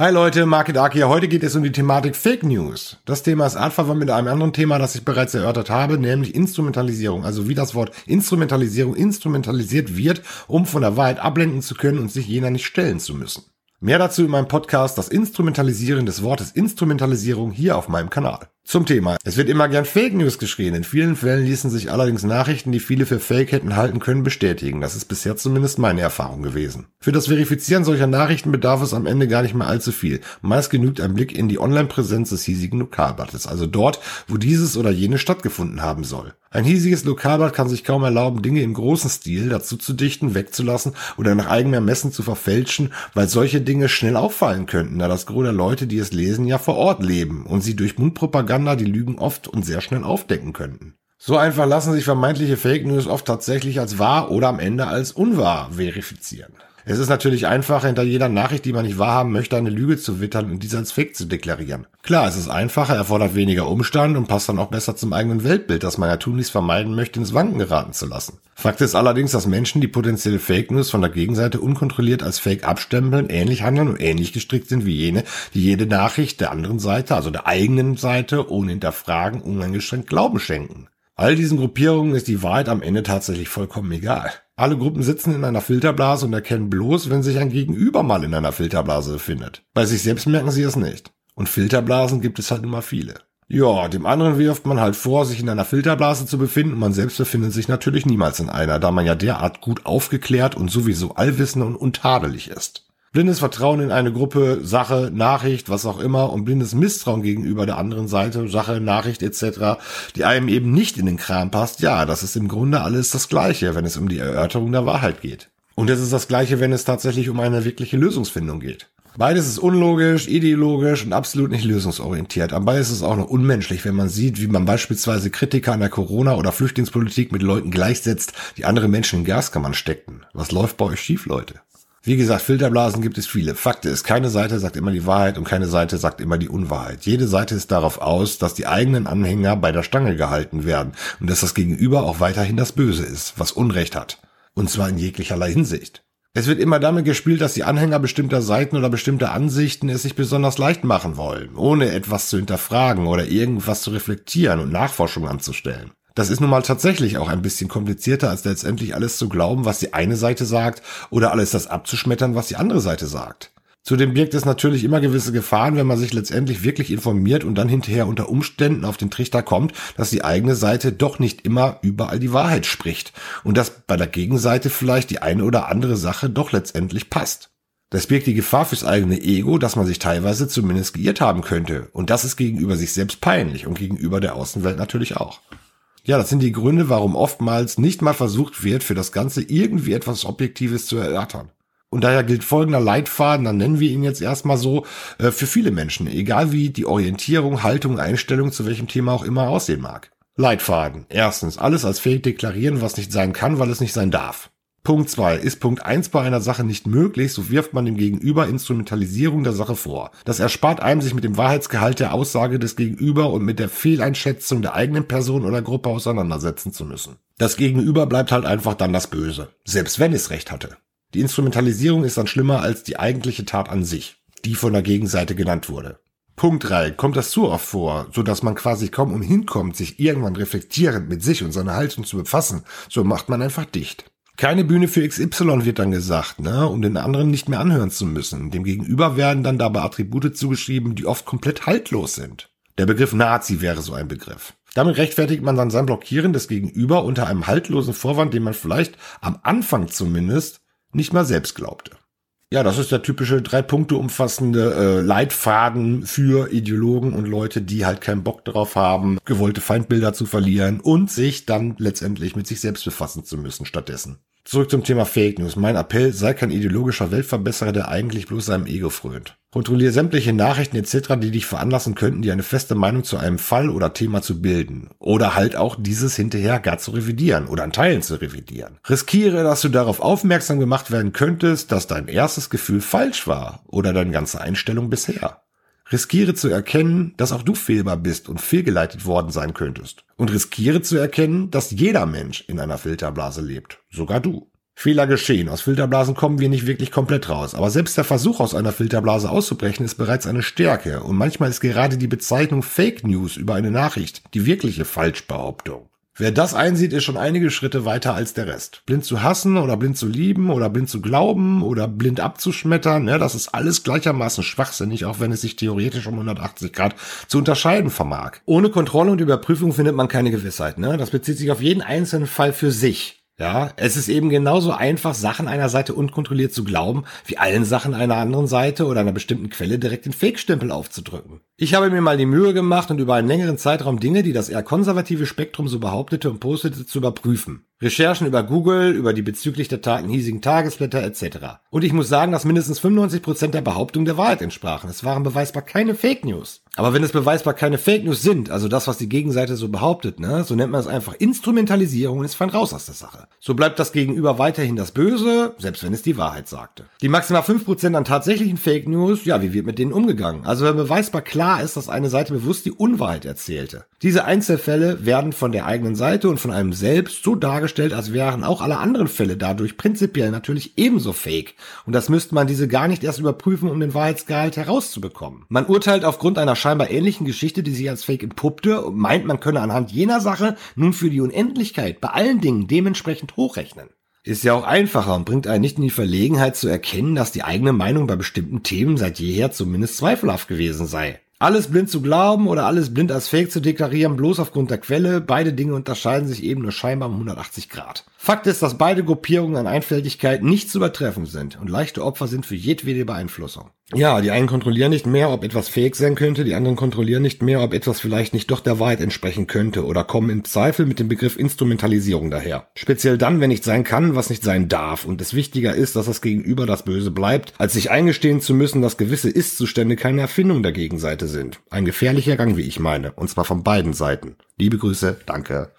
Hi Leute, Market Ark hier. Heute geht es um die Thematik Fake News. Das Thema ist artverwandt mit einem anderen Thema, das ich bereits erörtert habe, nämlich Instrumentalisierung. Also wie das Wort Instrumentalisierung instrumentalisiert wird, um von der Wahrheit ablenken zu können und sich jener nicht stellen zu müssen. Mehr dazu in meinem Podcast Das Instrumentalisieren des Wortes Instrumentalisierung hier auf meinem Kanal. Zum Thema. Es wird immer gern Fake News geschrien. In vielen Fällen ließen sich allerdings Nachrichten, die viele für Fake hätten halten können, bestätigen. Das ist bisher zumindest meine Erfahrung gewesen. Für das Verifizieren solcher Nachrichten bedarf es am Ende gar nicht mehr allzu viel. Meist genügt ein Blick in die Online-Präsenz des hiesigen Lokalblattes, also dort, wo dieses oder jene stattgefunden haben soll. Ein hiesiges Lokalblatt kann sich kaum erlauben, Dinge im großen Stil dazu zu dichten, wegzulassen oder nach eigenem Ermessen zu verfälschen, weil solche Dinge schnell auffallen könnten, da das Gros der Leute, die es lesen, ja vor Ort leben und sie durch Mundpropaganda die Lügen oft und sehr schnell aufdecken könnten. So einfach lassen sich vermeintliche Fake News oft tatsächlich als wahr oder am Ende als unwahr verifizieren. Es ist natürlich einfacher, hinter jeder Nachricht, die man nicht wahrhaben möchte, eine Lüge zu wittern und diese als Fake zu deklarieren. Klar, es ist einfacher, erfordert weniger Umstand und passt dann auch besser zum eigenen Weltbild, das man ja tunlichst vermeiden möchte, ins Wanken geraten zu lassen. Fakt ist allerdings, dass Menschen, die potenzielle Fake News von der Gegenseite unkontrolliert als Fake abstempeln, ähnlich handeln und ähnlich gestrickt sind wie jene, die jede Nachricht der anderen Seite, also der eigenen Seite, ohne hinterfragen, uneingeschränkt Glauben schenken. All diesen Gruppierungen ist die Wahrheit am Ende tatsächlich vollkommen egal. Alle Gruppen sitzen in einer Filterblase und erkennen bloß, wenn sich ein Gegenüber mal in einer Filterblase befindet. Bei sich selbst merken sie es nicht. Und Filterblasen gibt es halt immer viele. Ja, dem anderen wirft man halt vor, sich in einer Filterblase zu befinden man selbst befindet sich natürlich niemals in einer, da man ja derart gut aufgeklärt und sowieso allwissend und untadelig ist. Blindes Vertrauen in eine Gruppe, Sache, Nachricht, was auch immer und blindes Misstrauen gegenüber der anderen Seite, Sache, Nachricht etc., die einem eben nicht in den Kram passt, ja, das ist im Grunde alles das Gleiche, wenn es um die Erörterung der Wahrheit geht. Und es ist das Gleiche, wenn es tatsächlich um eine wirkliche Lösungsfindung geht. Beides ist unlogisch, ideologisch und absolut nicht lösungsorientiert. Dabei ist es auch noch unmenschlich, wenn man sieht, wie man beispielsweise Kritiker an der Corona- oder Flüchtlingspolitik mit Leuten gleichsetzt, die andere Menschen in Gaskammern steckten. Was läuft bei euch schief, Leute? Wie gesagt, Filterblasen gibt es viele. Fakt ist, keine Seite sagt immer die Wahrheit und keine Seite sagt immer die Unwahrheit. Jede Seite ist darauf aus, dass die eigenen Anhänger bei der Stange gehalten werden und dass das Gegenüber auch weiterhin das Böse ist, was Unrecht hat. Und zwar in jeglicherlei Hinsicht. Es wird immer damit gespielt, dass die Anhänger bestimmter Seiten oder bestimmter Ansichten es sich besonders leicht machen wollen, ohne etwas zu hinterfragen oder irgendwas zu reflektieren und Nachforschung anzustellen. Das ist nun mal tatsächlich auch ein bisschen komplizierter, als letztendlich alles zu glauben, was die eine Seite sagt, oder alles das abzuschmettern, was die andere Seite sagt. Zudem birgt es natürlich immer gewisse Gefahren, wenn man sich letztendlich wirklich informiert und dann hinterher unter Umständen auf den Trichter kommt, dass die eigene Seite doch nicht immer überall die Wahrheit spricht und dass bei der Gegenseite vielleicht die eine oder andere Sache doch letztendlich passt. Das birgt die Gefahr fürs eigene Ego, dass man sich teilweise zumindest geirrt haben könnte. Und das ist gegenüber sich selbst peinlich und gegenüber der Außenwelt natürlich auch. Ja, das sind die Gründe, warum oftmals nicht mal versucht wird, für das Ganze irgendwie etwas Objektives zu erörtern. Und daher gilt folgender Leitfaden, dann nennen wir ihn jetzt erstmal so, äh, für viele Menschen, egal wie die Orientierung, Haltung, Einstellung zu welchem Thema auch immer aussehen mag. Leitfaden. Erstens, alles als fähig deklarieren, was nicht sein kann, weil es nicht sein darf. Punkt zwei Ist Punkt eins bei einer Sache nicht möglich, so wirft man dem Gegenüber Instrumentalisierung der Sache vor. Das erspart einem, sich mit dem Wahrheitsgehalt der Aussage des Gegenüber und mit der Fehleinschätzung der eigenen Person oder Gruppe auseinandersetzen zu müssen. Das Gegenüber bleibt halt einfach dann das Böse. Selbst wenn es recht hatte. Die Instrumentalisierung ist dann schlimmer als die eigentliche Tat an sich, die von der Gegenseite genannt wurde. Punkt 3. Kommt das zu oft vor, so dass man quasi kaum umhin kommt, sich irgendwann reflektierend mit sich und seiner Haltung zu befassen, so macht man einfach dicht. Keine Bühne für XY wird dann gesagt, ne, um den anderen nicht mehr anhören zu müssen. Dem Gegenüber werden dann dabei Attribute zugeschrieben, die oft komplett haltlos sind. Der Begriff Nazi wäre so ein Begriff. Damit rechtfertigt man dann sein Blockieren des Gegenüber unter einem haltlosen Vorwand, den man vielleicht am Anfang zumindest nicht mal selbst glaubte. Ja, das ist der typische drei Punkte umfassende äh, Leitfaden für Ideologen und Leute, die halt keinen Bock darauf haben, gewollte Feindbilder zu verlieren und sich dann letztendlich mit sich selbst befassen zu müssen stattdessen. Zurück zum Thema Fake News. Mein Appell, sei kein ideologischer Weltverbesserer, der eigentlich bloß seinem Ego frönt. Kontrolliere sämtliche Nachrichten etc., die dich veranlassen könnten, dir eine feste Meinung zu einem Fall oder Thema zu bilden. Oder halt auch dieses hinterher gar zu revidieren oder an Teilen zu revidieren. Riskiere, dass du darauf aufmerksam gemacht werden könntest, dass dein erstes Gefühl falsch war oder deine ganze Einstellung bisher. Riskiere zu erkennen, dass auch du fehlbar bist und fehlgeleitet worden sein könntest. Und riskiere zu erkennen, dass jeder Mensch in einer Filterblase lebt. Sogar du. Fehler geschehen. Aus Filterblasen kommen wir nicht wirklich komplett raus. Aber selbst der Versuch, aus einer Filterblase auszubrechen, ist bereits eine Stärke. Und manchmal ist gerade die Bezeichnung Fake News über eine Nachricht die wirkliche Falschbehauptung. Wer das einsieht, ist schon einige Schritte weiter als der Rest. Blind zu hassen oder blind zu lieben oder blind zu glauben oder blind abzuschmettern, ne, das ist alles gleichermaßen schwachsinnig, auch wenn es sich theoretisch um 180 Grad zu unterscheiden vermag. Ohne Kontrolle und Überprüfung findet man keine Gewissheit. Ne? Das bezieht sich auf jeden einzelnen Fall für sich. Ja, es ist eben genauso einfach, Sachen einer Seite unkontrolliert zu glauben, wie allen Sachen einer anderen Seite oder einer bestimmten Quelle direkt den Fake-Stempel aufzudrücken. Ich habe mir mal die Mühe gemacht und über einen längeren Zeitraum Dinge, die das eher konservative Spektrum so behauptete und postete, zu überprüfen. Recherchen über Google, über die bezüglich der Taten hiesigen Tagesblätter etc. Und ich muss sagen, dass mindestens 95 Prozent der Behauptungen der Wahrheit entsprachen. Es waren beweisbar keine Fake News. Aber wenn es beweisbar keine Fake News sind, also das, was die Gegenseite so behauptet, ne, so nennt man es einfach Instrumentalisierung und ist fein raus aus der Sache. So bleibt das Gegenüber weiterhin das Böse, selbst wenn es die Wahrheit sagte. Die maximal 5% an tatsächlichen Fake News, ja, wie wird mit denen umgegangen? Also wenn beweisbar klar ist, dass eine Seite bewusst die Unwahrheit erzählte. Diese Einzelfälle werden von der eigenen Seite und von einem selbst so dargestellt, als wären auch alle anderen Fälle dadurch prinzipiell natürlich ebenso fake. Und das müsste man diese gar nicht erst überprüfen, um den Wahrheitsgehalt herauszubekommen. Man urteilt aufgrund einer scheinbar ähnlichen Geschichte, die sich als fake entpuppte, und meint, man könne anhand jener Sache nun für die Unendlichkeit bei allen Dingen dementsprechend hochrechnen. Ist ja auch einfacher und bringt einen nicht in die Verlegenheit zu erkennen, dass die eigene Meinung bei bestimmten Themen seit jeher zumindest zweifelhaft gewesen sei. Alles blind zu glauben oder alles blind als Fake zu deklarieren, bloß aufgrund der Quelle, beide Dinge unterscheiden sich eben nur scheinbar um 180 Grad. Fakt ist, dass beide Gruppierungen an Einfältigkeit nicht zu übertreffen sind und leichte Opfer sind für jedwede Beeinflussung. Ja, die einen kontrollieren nicht mehr, ob etwas fake sein könnte, die anderen kontrollieren nicht mehr, ob etwas vielleicht nicht doch der Wahrheit entsprechen könnte oder kommen in Zweifel mit dem Begriff Instrumentalisierung daher. Speziell dann, wenn nicht sein kann, was nicht sein darf und es wichtiger ist, dass das Gegenüber das Böse bleibt, als sich eingestehen zu müssen, dass gewisse Ist-Zustände keine Erfindung der Gegenseite sind. Ein gefährlicher Gang, wie ich meine, und zwar von beiden Seiten. Liebe Grüße, danke.